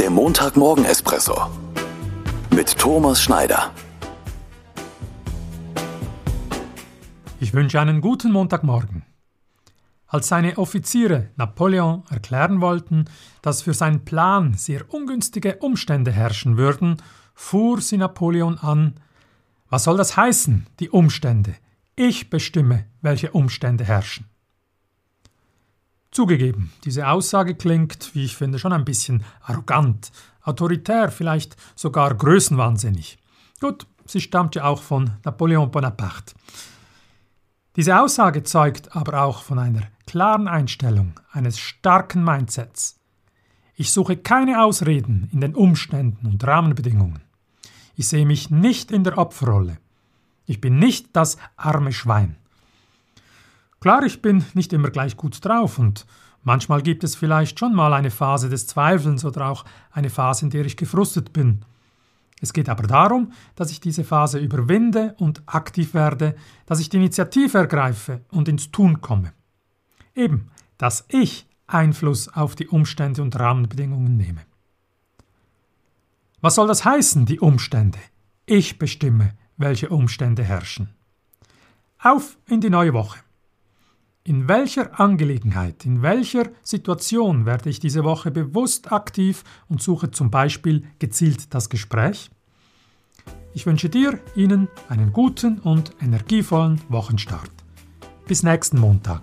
Der Montagmorgen-Espresso mit Thomas Schneider. Ich wünsche einen guten Montagmorgen. Als seine Offiziere Napoleon erklären wollten, dass für seinen Plan sehr ungünstige Umstände herrschen würden, fuhr sie Napoleon an Was soll das heißen, die Umstände? Ich bestimme, welche Umstände herrschen. Zugegeben, diese Aussage klingt, wie ich finde, schon ein bisschen arrogant, autoritär, vielleicht sogar größenwahnsinnig. Gut, sie stammt ja auch von Napoleon Bonaparte. Diese Aussage zeugt aber auch von einer klaren Einstellung, eines starken Mindsets. Ich suche keine Ausreden in den Umständen und Rahmenbedingungen. Ich sehe mich nicht in der Opferrolle. Ich bin nicht das arme Schwein. Klar, ich bin nicht immer gleich gut drauf und manchmal gibt es vielleicht schon mal eine Phase des Zweifelns oder auch eine Phase, in der ich gefrustet bin. Es geht aber darum, dass ich diese Phase überwinde und aktiv werde, dass ich die Initiative ergreife und ins Tun komme. Eben, dass ich Einfluss auf die Umstände und Rahmenbedingungen nehme. Was soll das heißen, die Umstände? Ich bestimme, welche Umstände herrschen. Auf in die neue Woche. In welcher Angelegenheit, in welcher Situation werde ich diese Woche bewusst aktiv und suche zum Beispiel gezielt das Gespräch? Ich wünsche dir, Ihnen einen guten und energievollen Wochenstart. Bis nächsten Montag.